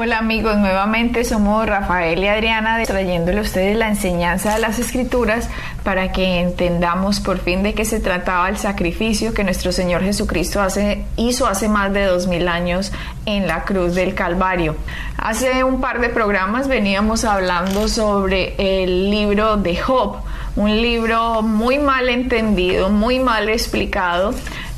Hola amigos, nuevamente somos Rafael y Adriana trayéndole a ustedes la enseñanza de las escrituras para que entendamos por fin de qué se trataba el sacrificio que nuestro Señor Jesucristo hace, hizo hace más de dos mil años en la cruz del Calvario. Hace un par de programas veníamos hablando sobre el libro de Job, un libro muy mal entendido, muy mal explicado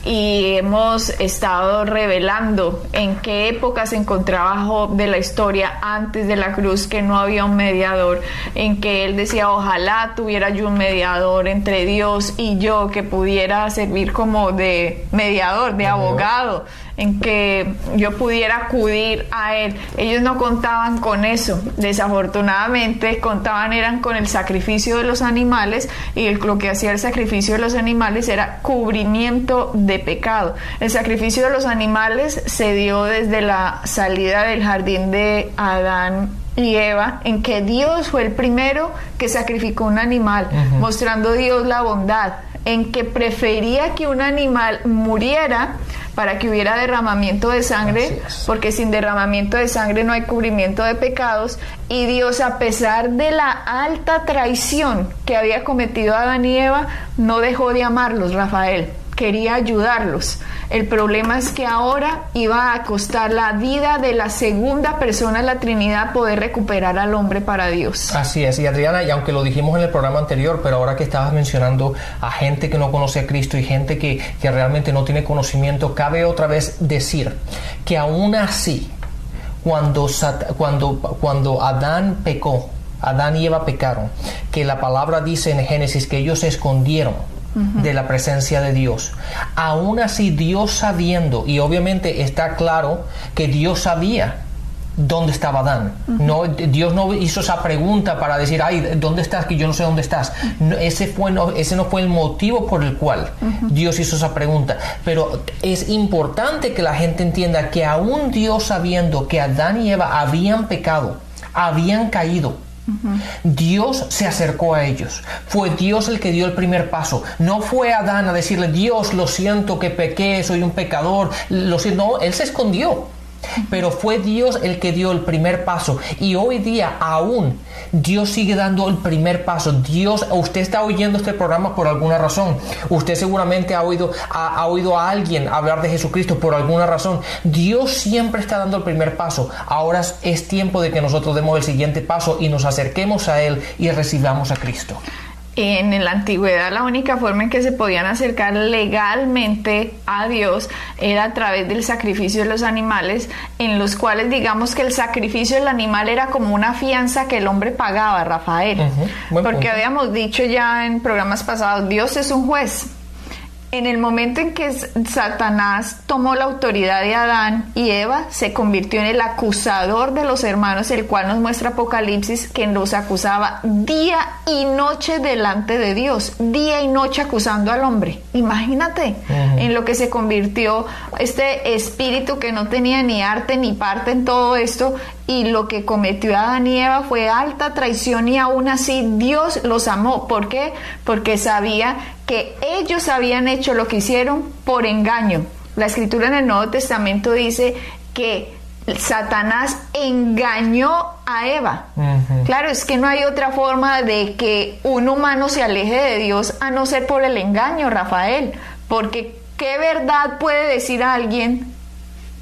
y hemos estado revelando en qué época se encontraba Job de la historia antes de la cruz, que no había un mediador, en que él decía, ojalá tuviera yo un mediador entre Dios y yo que pudiera servir como de mediador, de abogado en que yo pudiera acudir a él. Ellos no contaban con eso, desafortunadamente contaban eran con el sacrificio de los animales y lo que hacía el sacrificio de los animales era cubrimiento de pecado. El sacrificio de los animales se dio desde la salida del jardín de Adán y Eva, en que Dios fue el primero que sacrificó un animal, mostrando Dios la bondad, en que prefería que un animal muriera para que hubiera derramamiento de sangre, porque sin derramamiento de sangre no hay cubrimiento de pecados, y Dios a pesar de la alta traición que había cometido Adán y Eva, no dejó de amarlos, Rafael quería ayudarlos. El problema es que ahora iba a costar la vida de la segunda persona de la Trinidad poder recuperar al hombre para Dios. Así es, y Adriana, y aunque lo dijimos en el programa anterior, pero ahora que estabas mencionando a gente que no conoce a Cristo y gente que, que realmente no tiene conocimiento, cabe otra vez decir que aún así, cuando, cuando, cuando Adán pecó, Adán y Eva pecaron, que la palabra dice en Génesis que ellos se escondieron de la presencia de Dios. Aún así, Dios sabiendo, y obviamente está claro que Dios sabía dónde estaba Adán. no, Dios no hizo esa pregunta para decir, ay, ¿dónde estás? Que yo no sé dónde estás. ese, fue, no, ese no fue el motivo por el cual Dios hizo esa pregunta. Pero es importante que la gente entienda que aún Dios sabiendo que Adán y Eva habían pecado, habían caído, Dios se acercó a ellos. Fue Dios el que dio el primer paso. No fue Adán a decirle, Dios, lo siento que pequé, soy un pecador. Lo siento. No, él se escondió. Pero fue Dios el que dio el primer paso. Y hoy día aún Dios sigue dando el primer paso. Dios, usted está oyendo este programa por alguna razón. Usted seguramente ha oído, ha, oído a alguien hablar de Jesucristo por alguna razón. Dios siempre está dando el primer paso. Ahora es tiempo de que nosotros demos el siguiente paso y nos acerquemos a Él y recibamos a Cristo en la antigüedad la única forma en que se podían acercar legalmente a Dios era a través del sacrificio de los animales, en los cuales digamos que el sacrificio del animal era como una fianza que el hombre pagaba, Rafael. Porque habíamos dicho ya en programas pasados, Dios es un juez en el momento en que Satanás tomó la autoridad de Adán y Eva, se convirtió en el acusador de los hermanos, el cual nos muestra Apocalipsis que los acusaba día y noche delante de Dios, día y noche acusando al hombre. Imagínate en lo que se convirtió este espíritu que no tenía ni arte ni parte en todo esto y lo que cometió Adán y Eva fue alta traición y aún así Dios los amó. ¿Por qué? Porque sabía que ellos habían hecho lo que hicieron por engaño. La escritura en el Nuevo Testamento dice que Satanás engañó a Eva. Claro, es que no hay otra forma de que un humano se aleje de Dios a no ser por el engaño, Rafael. Porque ¿qué verdad puede decir a alguien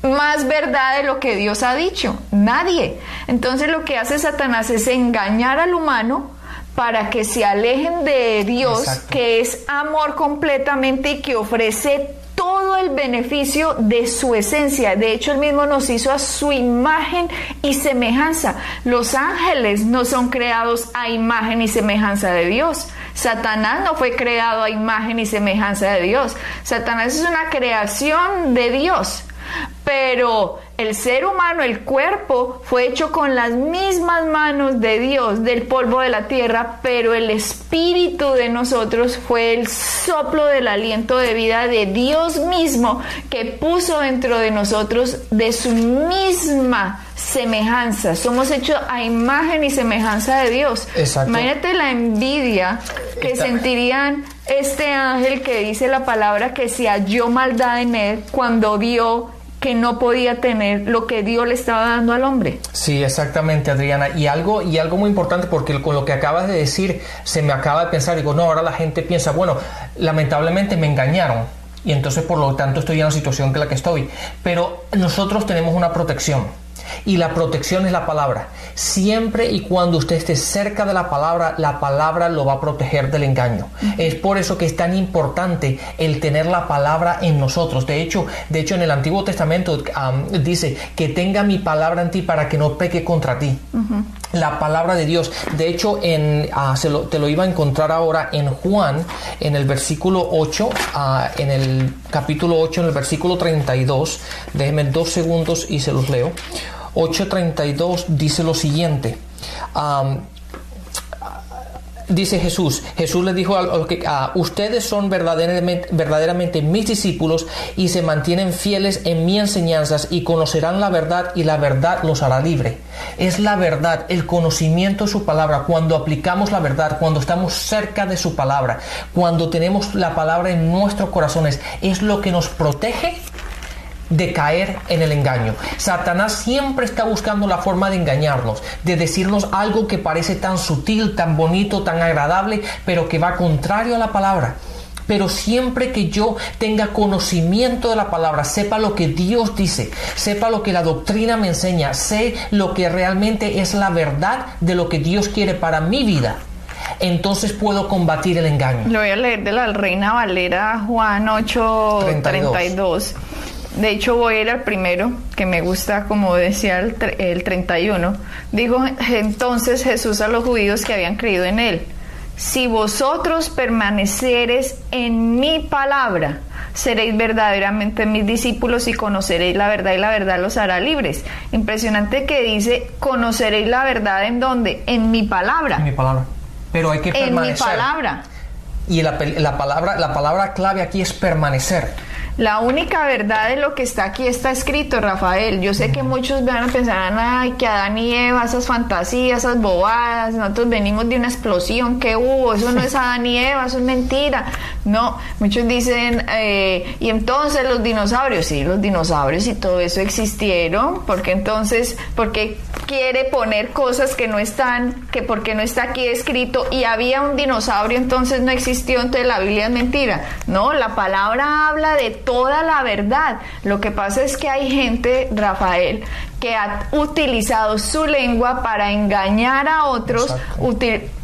más verdad de lo que Dios ha dicho? Nadie. Entonces lo que hace Satanás es engañar al humano para que se alejen de Dios, que es amor completamente y que ofrece todo el beneficio de su esencia. De hecho, él mismo nos hizo a su imagen y semejanza. Los ángeles no son creados a imagen y semejanza de Dios. Satanás no fue creado a imagen y semejanza de Dios. Satanás es una creación de Dios pero el ser humano, el cuerpo, fue hecho con las mismas manos de Dios, del polvo de la tierra, pero el espíritu de nosotros fue el soplo del aliento de vida de Dios mismo que puso dentro de nosotros de su misma semejanza. Somos hechos a imagen y semejanza de Dios. Imagínate la envidia que sentirían este ángel que dice la palabra que se halló maldad en él cuando vio que no podía tener lo que Dios le estaba dando al hombre. Sí, exactamente, Adriana. Y algo, y algo muy importante, porque con lo que acabas de decir, se me acaba de pensar, digo, no, ahora la gente piensa, bueno, lamentablemente me engañaron. Y entonces, por lo tanto, estoy en la situación que la que estoy. Pero nosotros tenemos una protección y la protección es la palabra. Siempre y cuando usted esté cerca de la palabra, la palabra lo va a proteger del engaño. Es por eso que es tan importante el tener la palabra en nosotros. De hecho, de hecho en el Antiguo Testamento dice que tenga mi palabra en ti para que no peque contra ti. La palabra de Dios. De hecho, en, ah, te lo iba a encontrar ahora en Juan, en el versículo 8, ah, en el capítulo 8, en el versículo 32. Déjenme dos segundos y se los leo. 8.32 dice lo siguiente. dice Jesús, Jesús le dijo a, ustedes son verdaderamente, verdaderamente mis discípulos y se mantienen fieles en mis enseñanzas y conocerán la verdad y la verdad los hará libre. Es la verdad, el conocimiento de su palabra, cuando aplicamos la verdad, cuando estamos cerca de su palabra, cuando tenemos la palabra en nuestros corazones, es lo que nos protege de caer en el engaño. Satanás siempre está buscando la forma de engañarnos, de decirnos algo que parece tan sutil, tan bonito, tan agradable, pero que va contrario a la palabra. Pero siempre que yo tenga conocimiento de la palabra, sepa lo que Dios dice, sepa lo que la doctrina me enseña, sé lo que realmente es la verdad de lo que Dios quiere para mi vida, entonces puedo combatir el engaño. Lo voy a leer de la Reina Valera, Juan 8, 32. De hecho, voy a ir al primero, que me gusta, como decía el, el 31. Dijo entonces Jesús a los judíos que habían creído en él. Si vosotros permaneceres en mi palabra, seréis verdaderamente mis discípulos y conoceréis la verdad y la verdad los hará libres. Impresionante que dice, conoceréis la verdad en dónde? En mi palabra. En mi palabra. Pero hay que permanecer. En mi palabra. Y la, la, palabra, la palabra clave aquí es permanecer. La única verdad de lo que está aquí está escrito, Rafael. Yo sé que muchos van a pensar, ay, que Adán y Eva, esas fantasías, esas bobadas, nosotros venimos de una explosión que hubo, eso no es Adán y Eva, eso es mentira. No, muchos dicen, eh, y entonces los dinosaurios, sí, los dinosaurios y todo eso existieron, porque entonces, porque quiere poner cosas que no están, que porque no está aquí escrito y había un dinosaurio, entonces no existió, entonces la Biblia es mentira. No, la palabra habla de toda la verdad. Lo que pasa es que hay gente, Rafael, que ha utilizado su lengua para engañar a otros,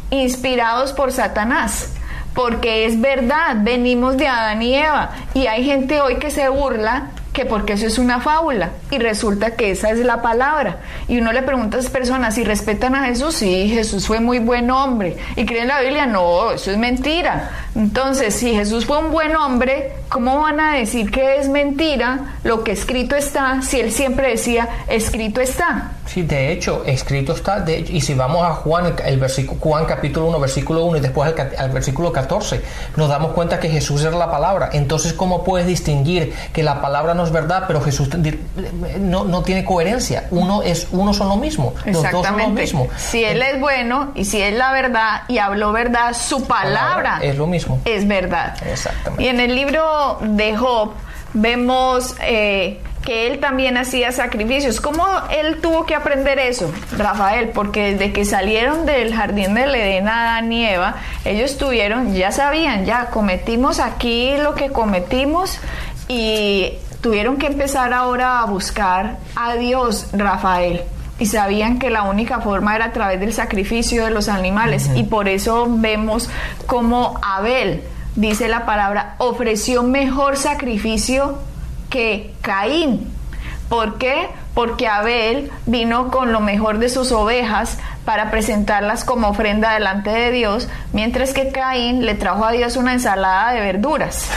inspirados por Satanás. Porque es verdad, venimos de Adán y Eva. Y hay gente hoy que se burla que porque eso es una fábula y resulta que esa es la palabra. Y uno le pregunta a esas personas si respetan a Jesús, sí, Jesús fue muy buen hombre. Y creen la Biblia, no, eso es mentira. Entonces, si Jesús fue un buen hombre, ¿cómo van a decir que es mentira lo que escrito está si él siempre decía, escrito está? Sí, de hecho, escrito está, de, y si vamos a Juan, el, versículo, Juan capítulo 1, versículo 1 y después al, versículo 14, nos damos cuenta que Jesús era la palabra. Entonces, ¿cómo puedes distinguir que la palabra no es verdad, pero Jesús no, no tiene coherencia? Uno, es, uno son lo mismo, los dos son lo mismo. Si Él es bueno y si es la verdad y habló verdad, su palabra, es lo mismo. Es verdad. Exactamente. Y en el libro de Job vemos... Eh, que él también hacía sacrificios. ¿Cómo él tuvo que aprender eso, Rafael? Porque desde que salieron del jardín del Edén Adán y Eva, ellos tuvieron, ya sabían, ya cometimos aquí lo que cometimos y tuvieron que empezar ahora a buscar a Dios, Rafael. Y sabían que la única forma era a través del sacrificio de los animales. Y por eso vemos como Abel, dice la palabra, ofreció mejor sacrificio que Caín. ¿Por qué? Porque Abel vino con lo mejor de sus ovejas para presentarlas como ofrenda delante de Dios, mientras que Caín le trajo a Dios una ensalada de verduras.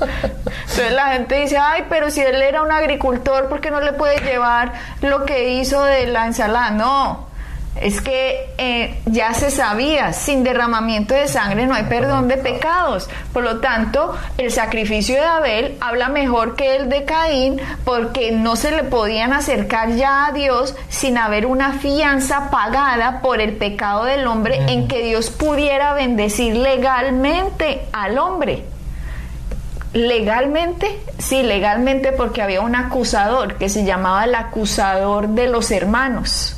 Entonces la gente dice, ay, pero si él era un agricultor, ¿por qué no le puede llevar lo que hizo de la ensalada? No, es que eh, ya se sabía, sin derramamiento de sangre no hay perdón de pecados. Por lo tanto, el sacrificio de Abel habla mejor que el de Caín porque no se le podían acercar ya a Dios sin haber una fianza pagada por el pecado del hombre en que Dios pudiera bendecir legalmente al hombre. Legalmente, sí, legalmente porque había un acusador que se llamaba el acusador de los hermanos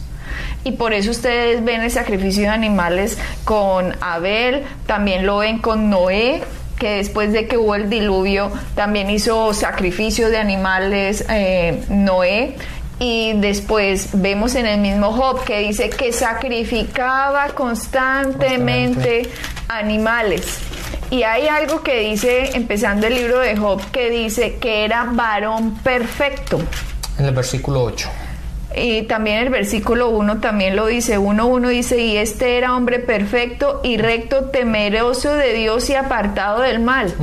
y por eso ustedes ven el sacrificio de animales con Abel, también lo ven con Noé, que después de que hubo el diluvio también hizo sacrificio de animales eh, Noé. Y después vemos en el mismo Job que dice que sacrificaba constantemente animales. Y hay algo que dice, empezando el libro de Job, que dice que era varón perfecto. En el versículo 8. Y también el versículo 1 también lo dice, 1.1 dice, y este era hombre perfecto y recto, temeroso de Dios y apartado del mal.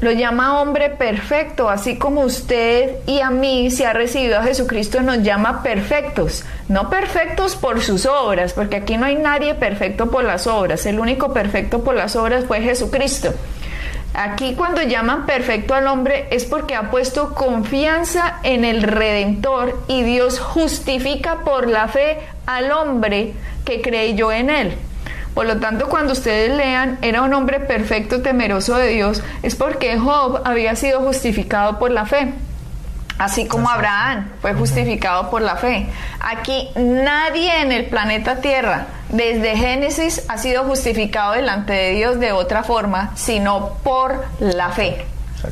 Lo llama hombre perfecto, así como usted y a mí, si ha recibido a Jesucristo, nos llama perfectos. No perfectos por sus obras, porque aquí no hay nadie perfecto por las obras. El único perfecto por las obras fue Jesucristo. Aquí cuando llaman perfecto al hombre es porque ha puesto confianza en el Redentor y Dios justifica por la fe al hombre que creyó en él. Por lo tanto, cuando ustedes lean, era un hombre perfecto, temeroso de Dios, es porque Job había sido justificado por la fe. Así como Abraham fue justificado por la fe. Aquí nadie en el planeta Tierra, desde Génesis, ha sido justificado delante de Dios de otra forma, sino por la fe.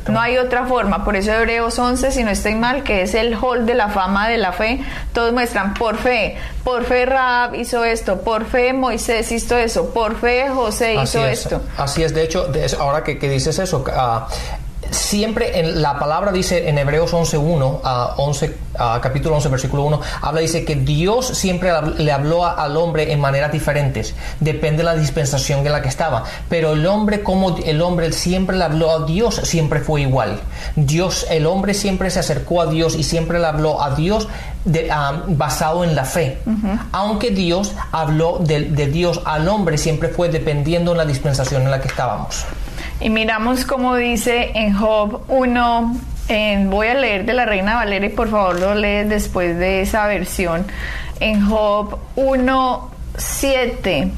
No hay otra forma. Por eso Hebreos 11, si no estoy mal, que es el hall de la fama de la fe, todos muestran por fe. Por fe Raab hizo esto, por fe Moisés hizo eso, por fe José hizo esto. Así es, de hecho, ahora que, dices eso, uh, siempre en la palabra dice en Hebreos 11.1, a 11, capítulo 11, versículo 1, habla, dice que Dios siempre le habló al hombre en maneras diferentes, depende de la dispensación en la que estaba, pero el hombre como el hombre siempre le habló a Dios, siempre fue igual. Dios, el hombre siempre se acercó a Dios y siempre le habló a Dios basado en la fe. Aunque Dios habló de, de Dios al hombre, siempre fue dependiendo de la dispensación en la que estábamos. Y miramos como dice en Job 1, voy a leer de la Reina Valeria y por favor lo lees después de esa versión. En Job 1, 7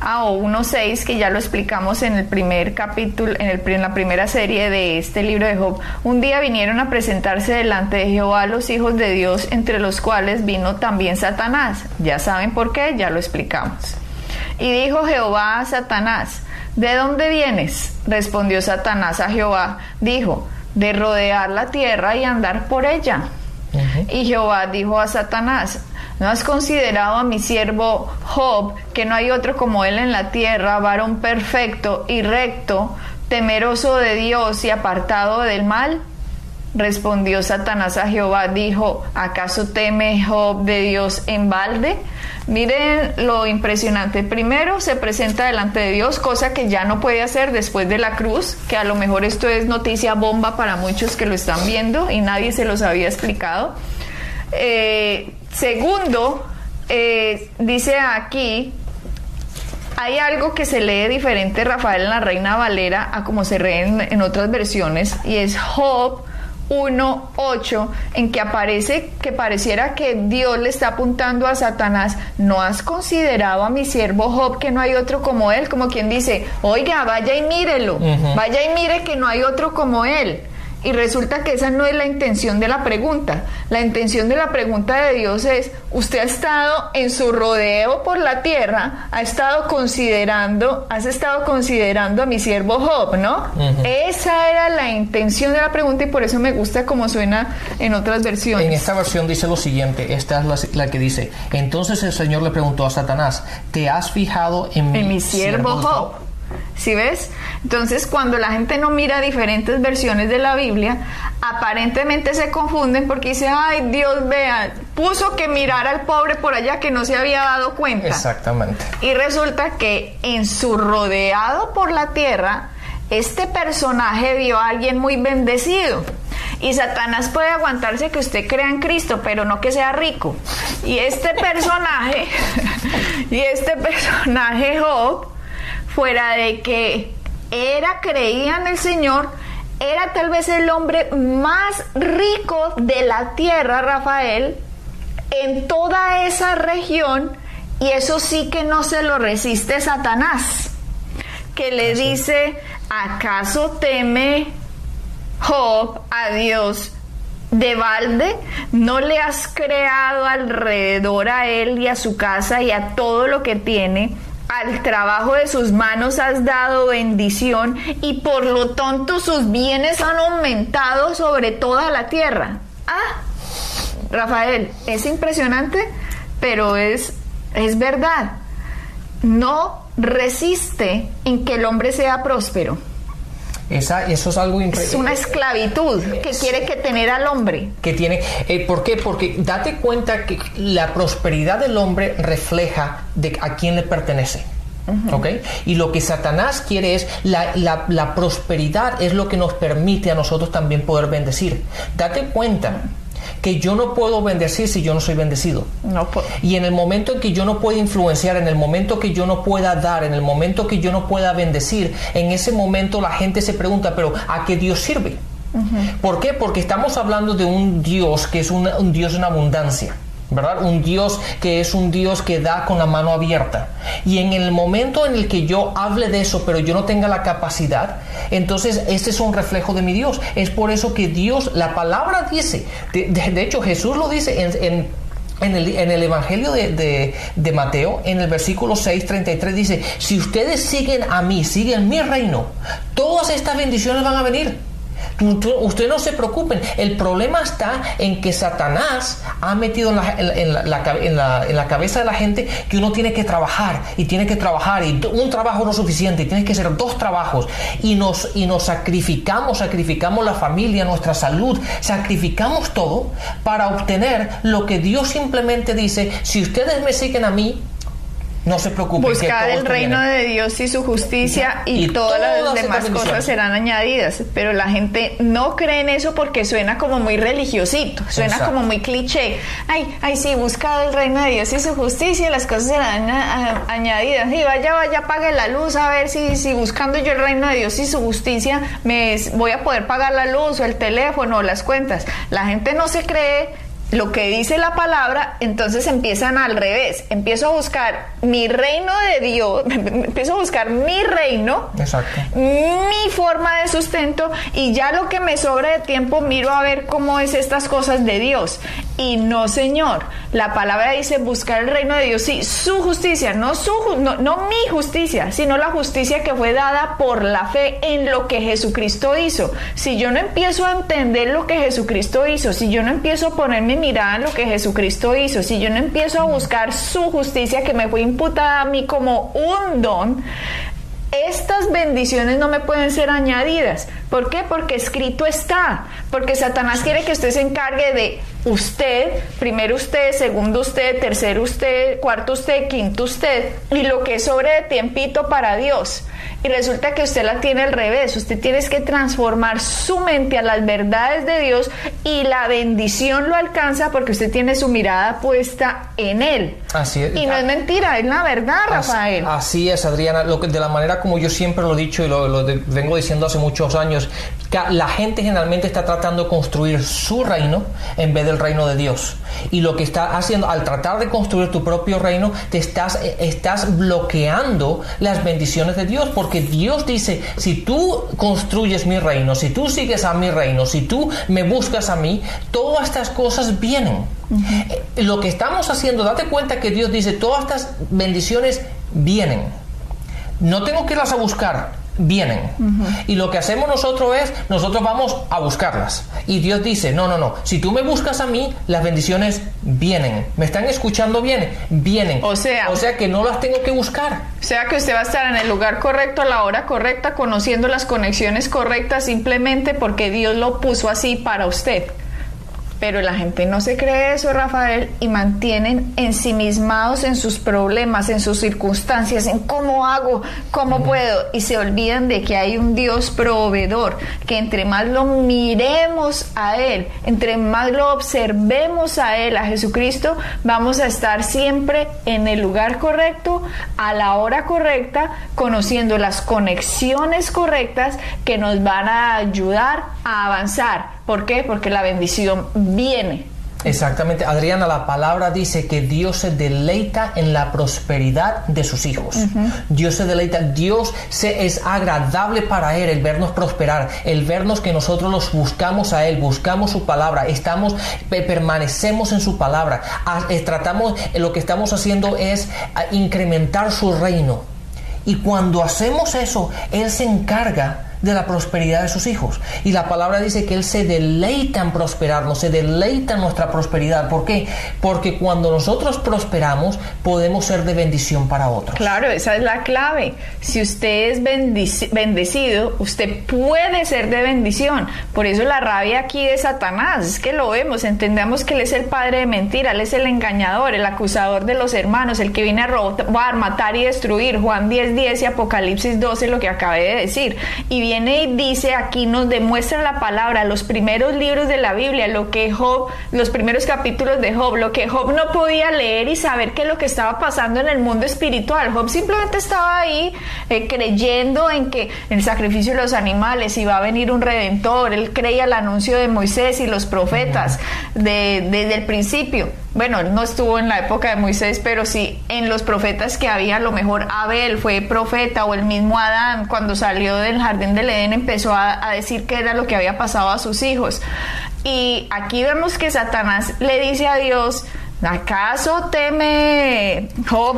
ah, o 1.6, que ya lo explicamos en el primer capítulo, en, el, en la primera serie de este libro de Job. Un día vinieron a presentarse delante de Jehová los hijos de Dios, entre los cuales vino también Satanás. Ya saben por qué, ya lo explicamos. Y dijo Jehová a Satanás, ¿De dónde vienes? Respondió Satanás a Jehová. Dijo, de rodear la tierra y andar por ella. Y Jehová dijo a Satanás, ¿no has considerado a mi siervo Job, que no hay otro como él en la tierra, varón perfecto y recto, temeroso de Dios y apartado del mal? Respondió Satanás a Jehová, dijo, ¿acaso teme Job de Dios en balde? Miren lo impresionante. Primero se presenta delante de Dios, cosa que ya no puede hacer después de la cruz, que a lo mejor esto es noticia bomba para muchos que lo están viendo y nadie se los había explicado. Eh, segundo, eh, dice aquí, hay algo que se lee diferente, Rafael, en la Reina Valera, a como se lee en otras versiones, y es Job 1.8 en que aparece que pareciera que Dios le está apuntando a Satanás, ¿no has considerado a mi siervo Job que no hay otro como él? Como quien dice, oiga, vaya y mírelo, vaya y mire que no hay otro como él. Y resulta que esa no es la intención de la pregunta. La intención de la pregunta de Dios es, usted ha estado en su rodeo por la tierra, ha estado considerando, has estado considerando a mi siervo Job, ¿no? Esa era la intención de la pregunta y por eso me gusta cómo suena en otras versiones. En esta versión dice lo siguiente, esta es la, que dice, entonces el Señor le preguntó a Satanás, ¿te has fijado en, mi, siervo, Job? ¿Sí ves? Entonces, cuando la gente no mira diferentes versiones de la Biblia, aparentemente se confunden porque dice, ay, Dios vea, puso que mirar al pobre por allá que no se había dado cuenta. Exactamente. Y resulta que en su rodeado por la tierra, este personaje vio a alguien muy bendecido. Y Satanás puede aguantarse que usted crea en Cristo, pero no que sea rico. Y este personaje, y este personaje Job, fuera de que era, creía en el Señor, era tal vez el hombre más rico de la tierra, Rafael, en toda esa región, y eso sí que no se lo resiste Satanás, que le dice, ¿acaso teme Job a Dios de balde? ¿No le has creado alrededor a él y a su casa y a todo lo que tiene? Al trabajo de sus manos has dado bendición y por lo tanto sus bienes han aumentado sobre toda la tierra. Ah, Rafael, es impresionante, pero es, es verdad. No resiste en que el hombre sea próspero. Esa, eso es algo Es una esclavitud que quiere que tener al hombre. Que tiene, eh, ¿Por qué? Porque date cuenta que la prosperidad del hombre refleja de a quién le pertenece. Y lo que Satanás quiere es la, la, prosperidad es lo que nos permite a nosotros también poder bendecir. Date cuenta que yo no puedo bendecir si yo no soy bendecido. No y en el momento en que yo no pueda influenciar, en el momento que yo no pueda dar, en el momento que yo no pueda bendecir, en ese momento la gente se pregunta, pero ¿a qué Dios sirve? ¿Por qué? Porque estamos hablando de un Dios que es un Dios en abundancia. ¿Verdad? Un Dios que es un Dios que da con la mano abierta. Y en el momento en el que yo hable de eso, pero yo no tenga la capacidad, entonces este es un reflejo de mi Dios. Es por eso que Dios, la palabra dice, de, hecho Jesús lo dice en, el, Evangelio de, de, Mateo, en el versículo 6, 33, dice, si ustedes siguen a mí, siguen mi reino, todas estas bendiciones van a venir. Ustedes no se preocupen. El problema está en que Satanás ha metido en la, en, la, en la, cabeza de la gente que uno tiene que trabajar y tiene que trabajar y un trabajo no es suficiente y tiene que ser dos trabajos y nos, y nos sacrificamos, sacrificamos la familia, nuestra salud, sacrificamos todo para obtener lo que Dios simplemente dice, si ustedes me siguen a mí, no se preocupe. Buscar el reino de Dios y su justicia y, todas, las demás cosas serán añadidas. Pero la gente no cree en eso porque suena como muy religiosito, suena como muy cliché. Ay, ay, sí, buscar el reino de Dios y su justicia y las cosas serán añadidas. Y vaya, vaya, pague la luz a ver si, si buscando yo el reino de Dios y su justicia me voy a poder pagar la luz o el teléfono o las cuentas. La gente no se cree lo que dice la palabra, entonces empiezan al revés. Empiezo a buscar mi reino de Dios, empiezo a buscar mi reino, mi forma de sustento y ya lo que me sobra de tiempo miro a ver cómo es estas cosas de Dios. Y no, Señor, la palabra dice buscar el reino de Dios, sí, su justicia, no, su, no, no mi justicia, sino la justicia que fue dada por la fe en lo que Jesucristo hizo. Si yo no empiezo a entender lo que Jesucristo hizo, si yo no empiezo a ponerme mirada en lo que Jesucristo hizo, si yo no empiezo a buscar su justicia que me fue imputada a mí como un don, estas bendiciones no me pueden ser añadidas. ¿Por qué? Porque escrito está. Porque Satanás quiere que usted se encargue de usted, primero usted, segundo usted, tercero usted, cuarto usted, quinto usted, y lo que es sobre de tiempito para Dios. Y resulta que usted la tiene al revés. Usted tiene que transformar su mente a las verdades de Dios y la bendición lo alcanza porque usted tiene su mirada puesta en Él. Así es. Y no es mentira, es la verdad, Rafael. Así, es, Adriana. Lo que, de la manera como yo siempre lo he dicho y lo, vengo diciendo hace muchos años, la gente generalmente está tratando de construir su reino en vez del reino de Dios. Y lo que está haciendo, al tratar de construir tu propio reino, te estás, estás bloqueando las bendiciones de Dios. Porque Dios dice, si tú construyes mi reino, si tú sigues a mi reino, si tú me buscas a mí, todas estas cosas vienen. Eh, lo que estamos haciendo, date cuenta que Dios dice, todas estas bendiciones vienen. No tengo que irlas a buscar, vienen. Y lo que hacemos nosotros es, nosotros vamos a buscarlas. Y Dios dice, no, no, no, si tú me buscas a mí, las bendiciones vienen. ¿Me están escuchando bien? Vienen. O sea, o sea que no las tengo que buscar. O sea que usted va a estar en el lugar correcto, a la hora correcta, conociendo las conexiones correctas simplemente porque Dios lo puso así para usted. Pero la gente no se cree eso, Rafael, y mantienen ensimismados en sus problemas, en sus circunstancias, en cómo hago, cómo puedo, y se olvidan de que hay un Dios proveedor, que entre más lo miremos a Él, entre más lo observemos a Él, a Jesucristo, vamos a estar siempre en el lugar correcto, a la hora correcta, conociendo las conexiones correctas que nos van a ayudar a avanzar. ¿Por qué? Porque la bendición viene. Exactamente, Adriana, la palabra dice que Dios se deleita en la prosperidad de sus hijos. Dios se deleita, Dios se, es agradable para Él el vernos prosperar, el vernos que nosotros los buscamos a Él, buscamos su palabra, estamos, permanecemos en su palabra, eh, tratamos, lo que estamos haciendo es incrementar su reino. Y cuando hacemos eso, Él se encarga de la prosperidad de sus hijos. Y la palabra dice que Él se deleita en prosperarnos, se deleita en nuestra prosperidad. ¿Por qué? Porque cuando nosotros prosperamos, podemos ser de bendición para otros. Claro, esa es la clave. Si usted es bendecido, usted puede ser de bendición. Por eso la rabia aquí de Satanás, es que lo vemos, entendamos que Él es el padre de mentira, Él es el engañador, el acusador de los hermanos, el que viene a robar, matar y destruir. Juan 10, 10 y Apocalipsis 12, lo que acabé de decir. Y viene y dice aquí, nos demuestra la palabra, los primeros libros de la Biblia, lo que Job, los primeros capítulos de Job, lo que Job no podía leer y saber qué es lo que estaba pasando en el mundo espiritual. Job simplemente estaba ahí eh, creyendo en que el sacrificio de los animales iba a venir un redentor. Él creía el anuncio de Moisés y los profetas desde el principio bueno, él no estuvo en la época de Moisés, pero sí en los profetas que había, a lo mejor Abel fue profeta o el mismo Adán cuando salió del jardín del Edén empezó a, decir qué era lo que había pasado a sus hijos. Y aquí vemos que Satanás le dice a Dios, ¿Acaso teme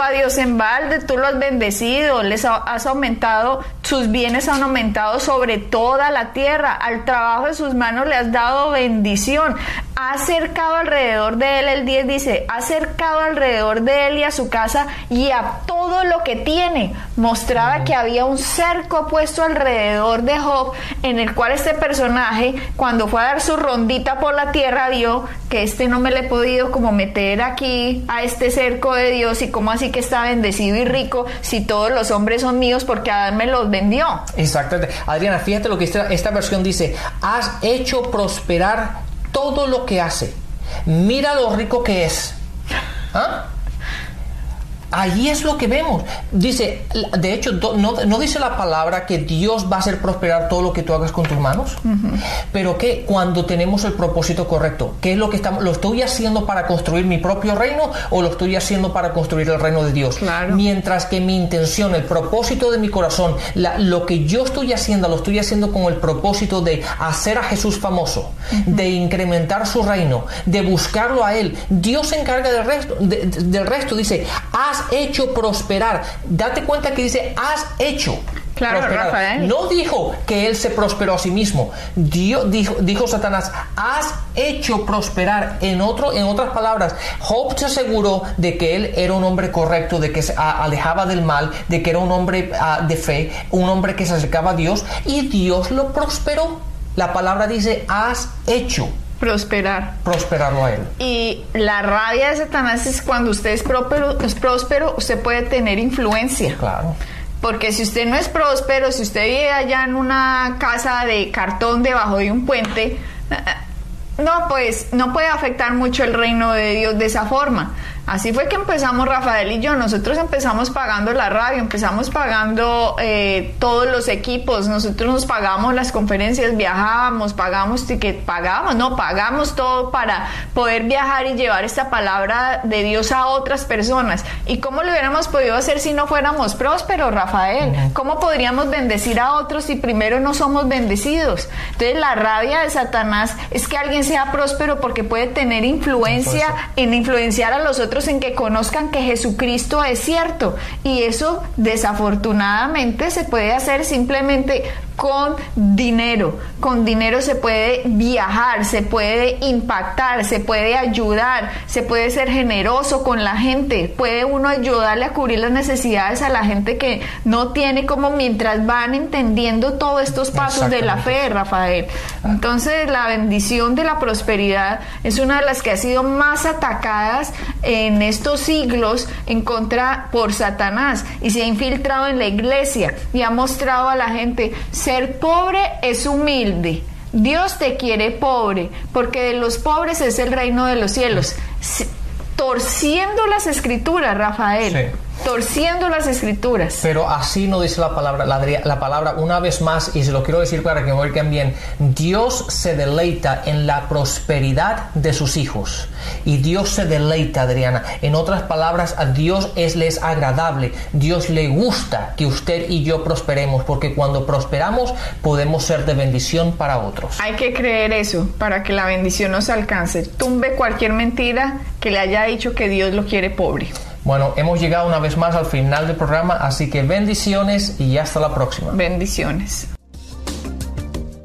a Dios en balde? Tú lo has bendecido, les has aumentado, sus bienes han aumentado sobre toda la tierra, al trabajo de sus manos le has dado bendición. Ha cercado alrededor de él, el 10 dice, ha cercado alrededor de él y a su casa y a todo lo que tiene. Mostraba que había un cerco puesto alrededor de Job, en el cual este personaje, cuando fue a dar su rondita por la tierra, vio que este no me le he podido como meter aquí a este cerco de Dios y como así que está bendecido y rico si todos los hombres son míos porque Adán me los Exactamente. Adriana, fíjate lo que esta, esta versión dice, has hecho prosperar todo lo que hace. Mira lo rico que es. ¿Ah? Allí es lo que vemos. Dice, de hecho, no, dice la palabra que Dios va a hacer prosperar todo lo que tú hagas con tus manos, pero que cuando tenemos el propósito correcto, ¿qué es lo que estamos? ¿Lo estoy haciendo para construir mi propio reino o lo estoy haciendo para construir el reino de Dios? Mientras que mi intención, el propósito de mi corazón, lo que yo estoy haciendo, lo estoy haciendo con el propósito de hacer a Jesús famoso, de incrementar su reino, de buscarlo a Él. Dios se encarga del resto, del resto. Dice, haz hecho prosperar. Date cuenta que dice, has hecho. Claro, Rafael. No dijo que él se prosperó a sí mismo. Dios, dijo, dijo Satanás, has hecho prosperar. En, otro, en otras palabras, Job se aseguró de que él era un hombre correcto, de que se alejaba del mal, de que era un hombre ah, de fe, un hombre que se acercaba a Dios y Dios lo prosperó. La palabra dice, has hecho prosperar. Prosperarlo a él. Y la rabia de Satanás es cuando usted es próspero, es próspero, usted puede tener influencia. Claro. Porque si usted no es próspero, si usted vive allá en una casa de cartón debajo de un puente, eh, no, pues no puede afectar mucho el reino de Dios de esa forma. Así fue que empezamos Rafael y yo. Nosotros empezamos pagando la radio, empezamos pagando eh, todos los equipos, nosotros nos pagamos las conferencias, viajábamos, pagamos ticket, pagamos, no, pagamos todo para poder viajar y llevar esta palabra de Dios a otras personas. ¿Y cómo lo hubiéramos podido hacer si no fuéramos prósperos, Rafael? ¿Cómo podríamos bendecir a otros si primero no somos bendecidos? Entonces la rabia de Satanás es que alguien sea próspero porque puede tener influencia en influenciar a los otros en que conozcan que Jesucristo es cierto. Y eso desafortunadamente se puede hacer simplemente con dinero. Con dinero se puede viajar, se puede impactar, se puede ayudar, se puede ser generoso con la gente, puede uno ayudarle a cubrir las necesidades a la gente que no tiene como mientras van entendiendo todos estos pasos de la fe, Rafael. Entonces la bendición de la prosperidad es una de las que ha sido más atacadas en estos siglos en contra por Satanás y se ha infiltrado en la iglesia y ha mostrado a la gente ser pobre es humilde. Dios te quiere pobre, porque de los pobres es el reino de los cielos. Torciendo las escrituras, Rafael torciendo las escrituras. Pero así no dice la palabra, la, palabra una vez más, y se lo quiero decir para que me oigan bien, Dios se deleita en la prosperidad de sus hijos. Y Dios se deleita, Adriana. En otras palabras, a Dios es, les agradable. Dios le gusta que usted y yo prosperemos, porque cuando prosperamos podemos ser de bendición para otros. Hay que creer eso para que la bendición nos alcance. Tumbe cualquier mentira que le haya dicho que Dios lo quiere pobre. Bueno, hemos llegado una vez más al final del programa, así que bendiciones y hasta la próxima. Bendiciones.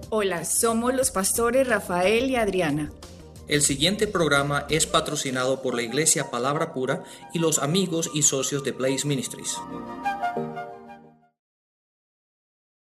Hola, somos los pastores Rafael y Adriana. El siguiente programa es patrocinado por la Iglesia Palabra Pura y los amigos y socios de Blaze Ministries.